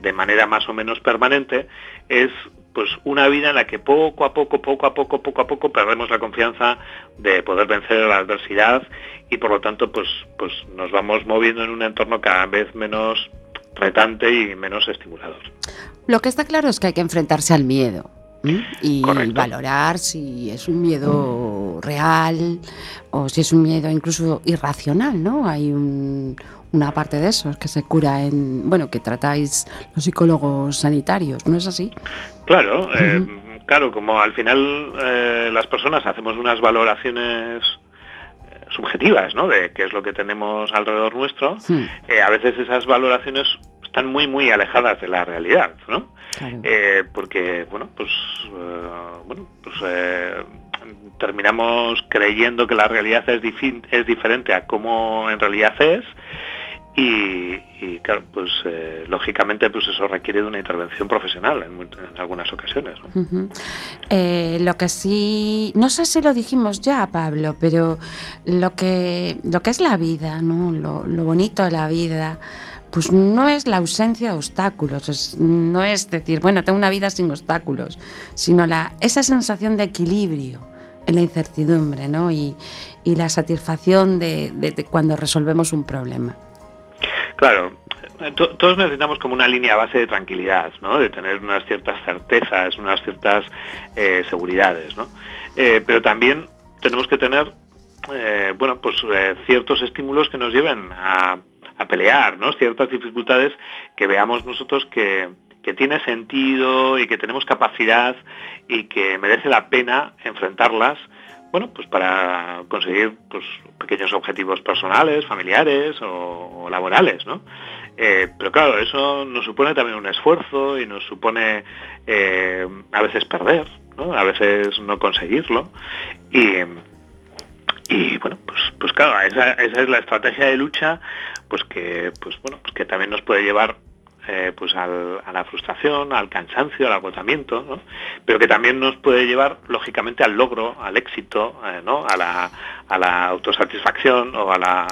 de manera más o menos permanente es pues una vida en la que poco a poco, poco a poco, poco a poco perdemos la confianza de poder vencer la adversidad y por lo tanto pues, pues nos vamos moviendo en un entorno cada vez menos retante y menos estimulador. Lo que está claro es que hay que enfrentarse al miedo y Correcto. valorar si es un miedo real o si es un miedo incluso irracional, ¿no? Hay un, una parte de eso que se cura en, bueno, que tratáis los psicólogos sanitarios, ¿no es así? Claro, uh -huh. eh, claro, como al final eh, las personas hacemos unas valoraciones eh, subjetivas, ¿no? De qué es lo que tenemos alrededor nuestro, sí. eh, a veces esas valoraciones están muy muy alejadas de la realidad, ¿no? Claro. Porque bueno, pues bueno, pues terminamos creyendo que la realidad es, es diferente a cómo en realidad es y, y claro, pues eh, lógicamente pues eso requiere de una intervención profesional en, en algunas ocasiones. ¿no? Eh, lo que sí, no sé si lo dijimos ya, Pablo, pero lo que, lo que es la vida, ¿no? lo, bonito de la vida, pues no es la ausencia de obstáculos, no es decir, bueno, tengo una vida sin obstáculos, sino la, esa sensación de equilibrio en la incertidumbre ¿no? y, y la satisfacción de, de cuando resolvemos un problema. Claro, todos necesitamos como una línea base de tranquilidad, ¿no? De tener unas ciertas certezas, unas ciertas eh, seguridades, ¿no? Eh, pero también tenemos que tener, eh, bueno, pues eh, ciertos estímulos que nos lleven a, a, pelear, ¿no? Ciertas dificultades que veamos nosotros que, que tiene sentido y que tenemos capacidad y que merece la pena enfrentarlas bueno, pues para conseguir pues, pequeños objetivos personales, familiares o, laborales, ¿no? Eh, pero claro, eso nos supone también un esfuerzo y nos supone eh, a veces perder. A veces no conseguirlo. Y, y bueno, pues, pues claro, esa, esa es la estrategia de lucha pues que, pues, bueno, pues que también nos puede llevar eh, pues al, a la frustración, al cansancio, al agotamiento, ¿no? pero que también nos puede llevar lógicamente al logro, al éxito, eh, ¿no? a, la, a la autosatisfacción o a la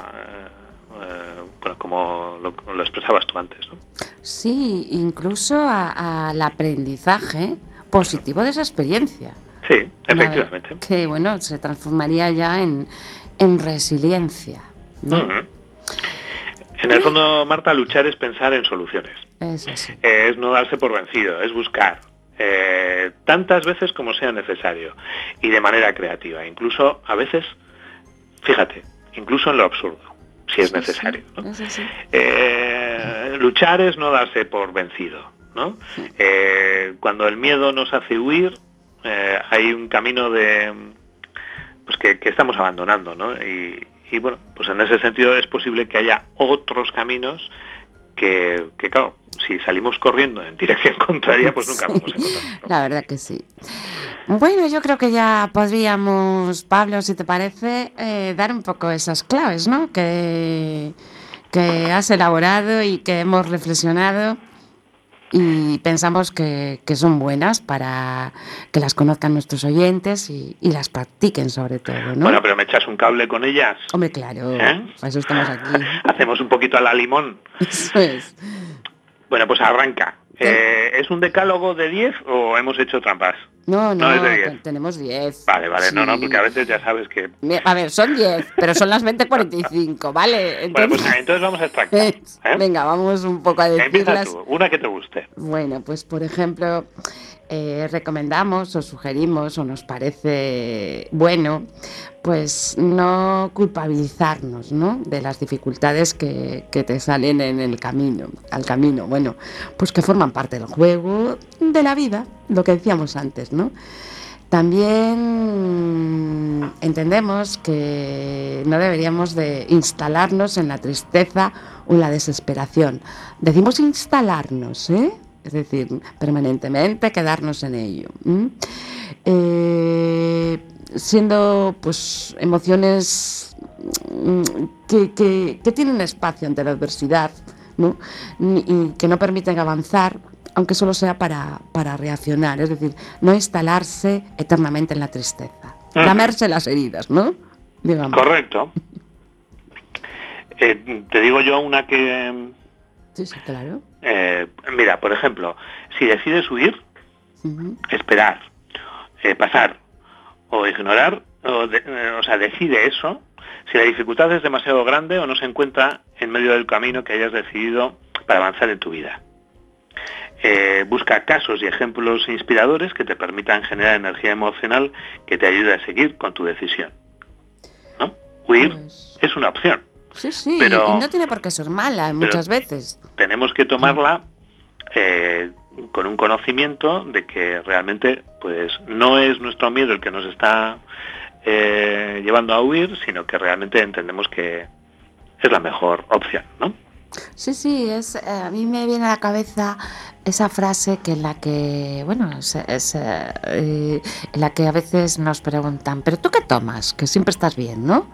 eh, bueno, como lo, lo, expresabas tú antes. ¿no? Sí, incluso a, al aprendizaje positivo de esa experiencia. Sí, efectivamente. Que bueno, se transformaría ya en, en resiliencia. ¿no? Uh -huh. En el fondo, Marta, luchar es pensar en soluciones. Eh, es no darse por vencido, es buscar eh, tantas veces como sea necesario y de manera creativa. Incluso a veces, fíjate, incluso en lo absurdo, si es sí, necesario. Sí, ¿no? es eh, luchar es no darse por vencido. ¿no? Eh, cuando el miedo nos hace huir, hay un camino de pues que, que estamos abandonando, ¿no? Y, y bueno, pues en ese sentido es posible que haya otros caminos que, que claro, si salimos corriendo en dirección contraria, pues nunca sí, vamos a encontrar. La verdad que sí. Bueno, yo creo que ya podríamos, Pablo, si te parece, eh, dar un poco esas claves, ¿no? Que, que has elaborado y que hemos reflexionado y pensamos que, que, son buenas para que las conozcan nuestros oyentes y, y, las practiquen sobre todo, ¿no? Bueno, pero me echas un cable con ellas. Hombre, claro, ¿Eh? para eso estamos aquí. Hacemos un poquito a la limón. Eso es. Bueno, pues arranca. Eh, ¿Es un decálogo de 10 o hemos hecho trampas? No, no, No, es de 10. tenemos 10. Vale, vale, no, no, porque a veces ya sabes que... A ver, son 10, pero son las 20.45, ¿vale? Bueno, pues Entonces, entonces vamos a extractar. ¿eh? venga, vamos un poco a Empieza decirlas. tú, una que te guste. Bueno, pues por ejemplo, eh, recomendamos o sugerimos o nos parece bueno, pues no culpabilizarnos, ¿no? De las dificultades que, que te salen en el camino, al camino. Bueno, pues que forman parte del juego, de la vida, lo que decíamos antes, ¿no? También entendemos que no deberíamos de instalarnos en la tristeza o la desesperación. Decimos instalarnos, ¿eh? Es decir, permanentemente quedarnos en ello. Eh, siendo pues emociones mm, que, que- que tienen espacio ante la adversidad ¿no? Y que no permiten avanzar, aunque solo sea para, para reaccionar, es decir, no instalarse eternamente en la tristeza, Ujú. lamerse las heridas, ¿no? Digamos. Correcto. Eh, te digo yo una que... Sí, sí, claro. eh, mira, por ejemplo, si decides huir, esperar, eh, pasar o ignorar, o, de- eh, o sea, decide eso, si la dificultad es demasiado grande o no se encuentra en medio del camino que hayas decidido para avanzar en tu vida. Busca casos y ejemplos inspiradores que te permitan generar energía emocional que te ayude a seguir con tu decisión. ¿No? Huir Pues, es una opción. Sí, sí, pero- y no tiene por qué ser mala muchas veces. tenemos que tomarla eh, con un conocimiento de que realmente pues no es nuestro miedo el que nos está eh, llevando a huir, sino que realmente entendemos que es la mejor opción, ¿no? Sí, sí, es, eh, a mí me viene a la cabeza esa frase que en la que, bueno, es, es, eh, eh, en la que a veces nos preguntan, pero tú qué tomas, que siempre estás bien, ¿no?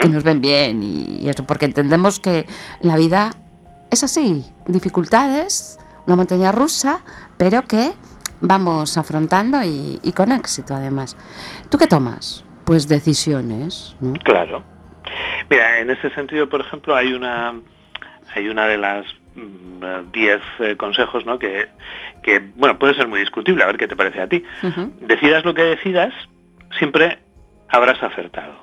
Que nos ven bien y, y eso, porque entendemos que la vida es así, dificultades, una montaña rusa, pero que vamos afrontando y, y con éxito además. ¿Tú qué tomas? Pues decisiones, ¿no? Claro. Mira, en ese sentido, por ejemplo, hay una hay una de las 10 consejos, ¿no? Que, que, bueno, puede ser muy discutible, a ver qué te parece a ti. Decidas lo que decidas, siempre habrás acertado.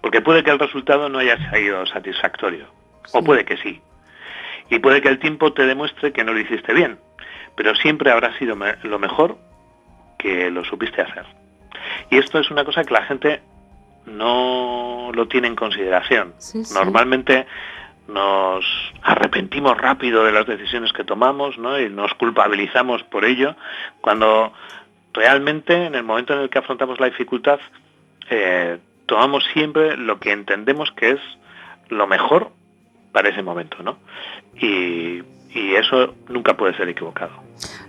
Porque puede que el resultado no haya sido satisfactorio, o puede que sí. Y puede que el tiempo te demuestre que no lo hiciste bien, pero siempre habrá sido me- lo mejor que lo supiste hacer. Y esto es una cosa que la gente no lo tiene en consideración. Sí, sí. Normalmente nos arrepentimos rápido de las decisiones que tomamos ¿no? y nos culpabilizamos por ello, cuando realmente en el momento en el que afrontamos la dificultad eh, tomamos siempre lo que entendemos que es lo mejor para ese momento, ¿no? Y, y eso nunca puede ser equivocado.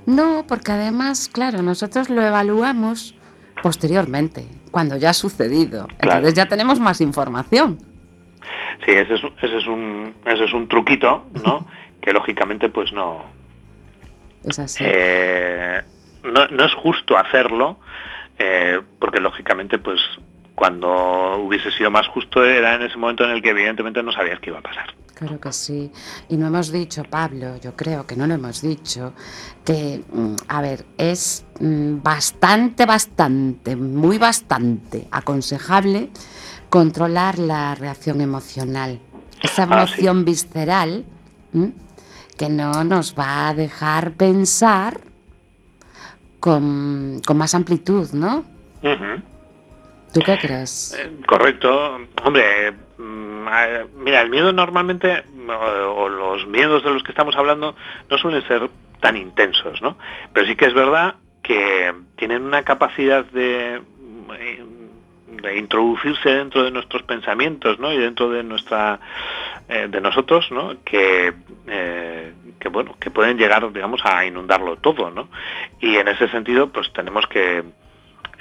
No, porque además, claro, nosotros lo evaluamos posteriormente, cuando ya ha sucedido. Claro. Entonces ya tenemos más información. Sí, ese es, ese es un ese es un truquito, ¿no? que lógicamente pues no, Es así. Eh, no, no es justo hacerlo, eh, porque lógicamente, pues cuando hubiese sido más justo era en ese momento en el que evidentemente no sabías qué iba a pasar. Claro que sí. Y no hemos dicho, Pablo, yo creo que no lo hemos dicho, que, mm, a ver, es mm, bastante, bastante, muy bastante aconsejable controlar la reacción emocional. Esa Ah, sí. emoción visceral ¿m? que no nos va a dejar pensar con, con más amplitud, ¿no? Ujú. ¿Tú qué crees? Eh, correcto. Hombre, mm, mira, el miedo normalmente, o, los miedos de los que estamos hablando, no suelen ser tan intensos, ¿no? Pero sí que es verdad que tienen una capacidad de, eh, de introducirse dentro de nuestros pensamientos, ¿no? Y dentro de nuestra, eh, de nosotros, ¿no? Que, eh, que bueno, que pueden llegar, digamos, a inundarlo todo, ¿no? Y en ese sentido, pues tenemos que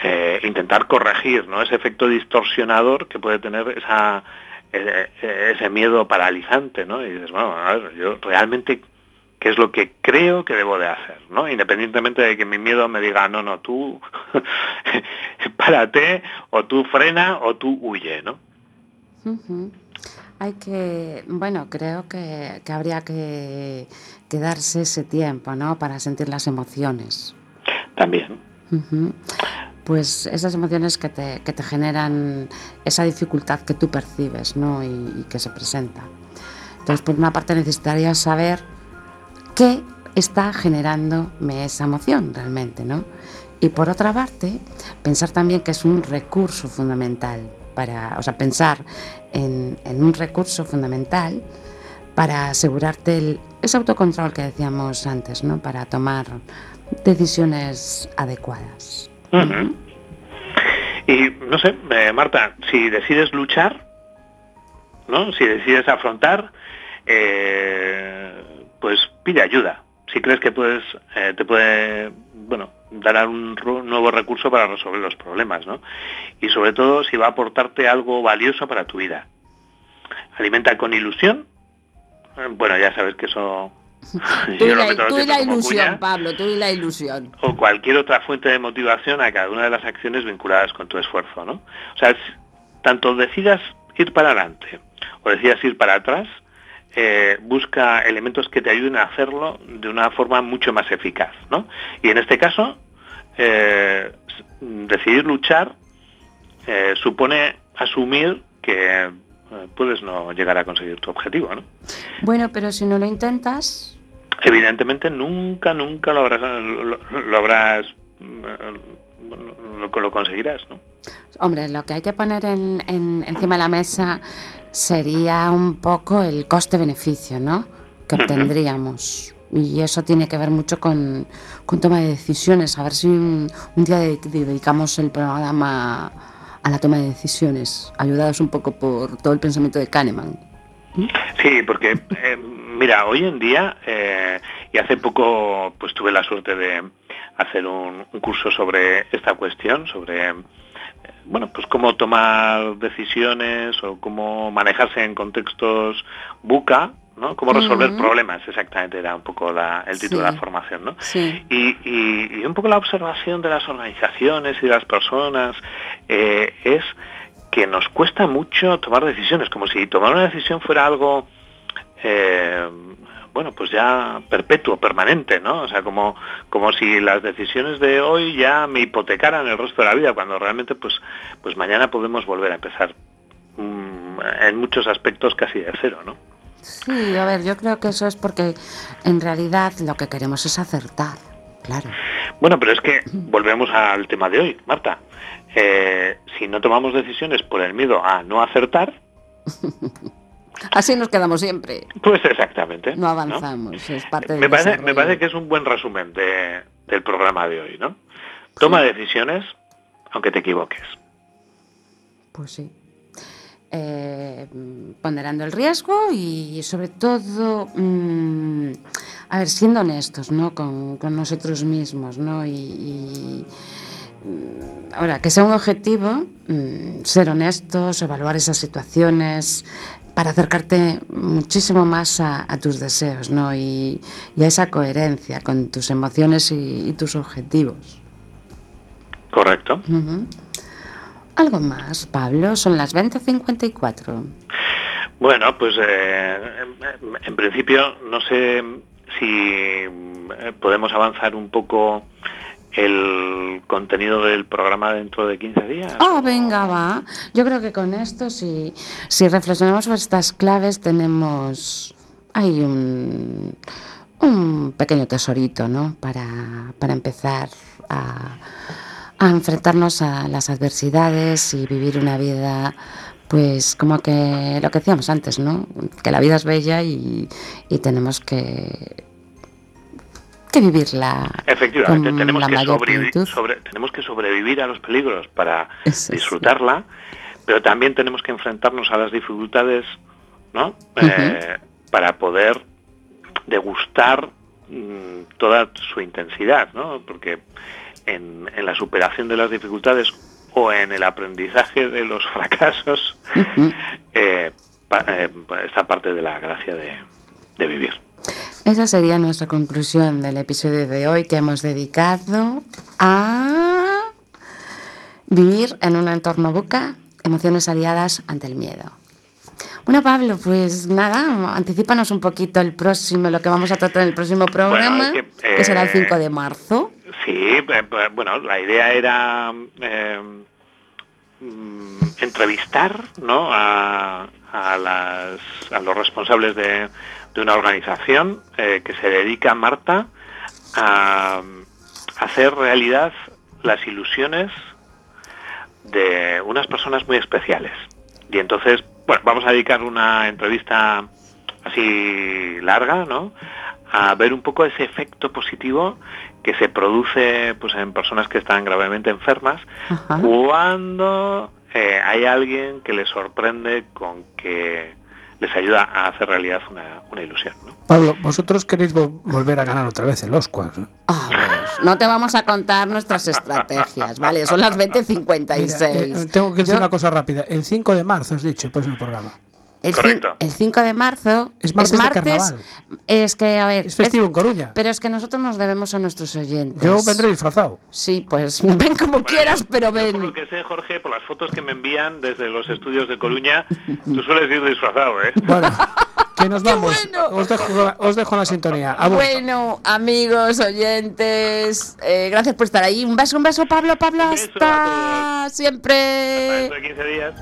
eh, intentar corregir ¿no? ese efecto distorsionador que puede tener esa, eh, eh, ese miedo paralizante, ¿no? Y dices, bueno, a ver, yo realmente qué es lo que creo que debo de hacer, ¿no? Independientemente de que mi miedo me diga, no, no, tú párate, o tú frena, o tú huye, ¿no? Hay que, bueno, creo que, que habría que, que, darse ese tiempo, ¿no? Para sentir las emociones. También. Pues esas emociones que te, que te generan esa dificultad que tú percibes, ¿no? Y, que se presenta. Entonces, por una parte necesitarías saber qué está generándome esa emoción realmente, ¿no? Y por otra parte, pensar también que es un recurso fundamental para, o sea, pensar en, en un recurso fundamental para asegurarte el, ese autocontrol que decíamos antes, ¿no? Para tomar decisiones adecuadas. Y no sé, eh, Marta, si decides luchar, ¿no? Si decides afrontar, eh, pues pide ayuda. Si crees que puedes, eh, te puede, bueno, dar un nuevo recurso para resolver los problemas, ¿no? Y sobre todo si va a aportarte algo valioso para tu vida. Alimenta con ilusión. Bueno, ya sabes que eso. Tú la, tú y la ilusión, cuña Pablo, tú y la ilusión. o cualquier otra fuente de motivación a cada una de las acciones vinculadas con tu esfuerzo, ¿no? O sea, es- tanto decidas ir para adelante o decidas ir para atrás, eh, busca elementos que te ayuden a hacerlo de una forma mucho más eficaz, ¿no? Y en este caso, eh, decidir luchar eh, supone asumir que puedes no llegar a conseguir tu objetivo, ¿no? Bueno, pero si no lo intentas, Evidentemente nunca, nunca lo habrás, lo, lo habrás, mm, lo, lo conseguirás, ¿no? Hombre, lo que hay que poner en, en- encima de la mesa sería un poco el coste-beneficio, ¿no? Que obtendríamos. Y eso tiene que ver mucho con, con toma de decisiones. A ver si un, un día de- dedicamos el programa a la toma de decisiones, ayudados un poco por todo el pensamiento de Kahneman. Sí, porque eh, mira, hoy en día eh, y hace poco pues tuve la suerte de hacer un, un curso sobre esta cuestión, sobre eh, bueno pues cómo tomar decisiones o cómo manejarse en contextos buca, ¿no? Cómo resolver problemas, exactamente era un poco la- el título de la formación, ¿no? Sí. Y, y- y un poco la observación de las organizaciones y de las personas es que nos cuesta mucho tomar decisiones, como si tomar una decisión fuera algo, eh, bueno, pues ya perpetuo, permanente, ¿no? O sea, como, como si las decisiones de hoy ya me hipotecaran el resto de la vida, cuando realmente, pues, pues mañana podemos volver a empezar mm, en muchos aspectos casi de cero, ¿no? Sí, a ver, yo creo que eso es porque en realidad lo que queremos es acertar, claro. Bueno, pero es que volvemos al tema de hoy, Marta. Eh, si no tomamos decisiones por el miedo a no acertar, Así nos quedamos siempre. pues exactamente. No avanzamos, es parte del Me parece, me desarrollo. parece que es un buen resumen de- del programa de hoy, ¿no? Toma decisiones aunque te equivoques. Pues sí. Eh, ponderando el riesgo y sobre todo, mm, a ver, siendo honestos, ¿no? Con, con nosotros mismos, ¿no? Y, y, ahora, que sea un objetivo, mm, ser honestos, evaluar esas situaciones para acercarte muchísimo más a, a tus deseos, ¿no? Y, y a esa coherencia con tus emociones y, y tus objetivos. Correcto. Algo más, Pablo, son las 20.54. Bueno, pues eh, en, en principio no sé si eh, podemos avanzar un poco el contenido del programa dentro de 15 días. Oh, venga, va. Yo creo que con esto, si, si reflexionamos sobre estas claves, tenemos hay un, un pequeño tesorito, ¿no? Para, para empezar a, a enfrentarnos a las adversidades y vivir una vida, pues como que lo que decíamos antes, ¿no? Que la vida es bella y, y tenemos que, que vivirla Efectivamente, con tenemos la que, mayor sobrevi- plenitud. sobre- tenemos que sobrevivir a los peligros para Eso sí. disfrutarla, pero también tenemos que enfrentarnos a las dificultades, ¿no? Eh, para poder degustar mm, toda su intensidad, ¿no? Porque en, en la superación de las dificultades o en el aprendizaje de los fracasos Ujú. eh, pa- eh, está parte de la gracia de, de vivir. Esa sería nuestra conclusión del episodio de hoy que hemos dedicado a vivir en un entorno buca, emociones aliadas ante el miedo. Bueno, Pablo, pues nada, anticipanos un poquito el próximo, lo que vamos a tratar en el próximo programa, que, que, será el eh, 5 de marzo. Sí, eh, eh, bueno, la idea era eh, mm, entrevistar ¿no? a, a, las, a los responsables de, de una organización eh, que se dedica, Marta, a, hacer realidad las ilusiones de unas personas muy especiales. Y entonces, bueno, vamos a dedicar una entrevista así larga, ¿no? A ver un poco ese efecto positivo que se produce pues en personas que están gravemente enfermas Ajá. cuando eh, hay alguien que les sorprende con que les ayuda a hacer realidad una, una ilusión. ¿no? Pablo, vosotros queréis vo- volver a ganar otra vez el Oscar. ¿no? Ah, pues, no te vamos a contar nuestras estrategias, ¿vale? Son las Mira, 20.56. eh, tengo que decir Yo- una cosa rápida. El 5 de marzo has dicho, pues el programa. El, Correcto. el 5 de marzo Es martes de martes. carnaval. Es que, a ver. Es festivo en Coruña. Pero es que nosotros nos debemos a nuestros oyentes. Yo vendré disfrazado. Sí, pues ven como quieras, pero Yo por ven. lo que sé, Jorge, por las fotos que me envían desde los estudios de Coruña, tú sueles ir disfrazado, ¿eh? Bueno, que nos vamos. bueno! Os, dejo, os dejo en la sintonía. Abur. Bueno, amigos, oyentes, eh, gracias por estar ahí. Un beso, un beso, Pablo, Pablo, hasta a siempre. Dentro de 15 días.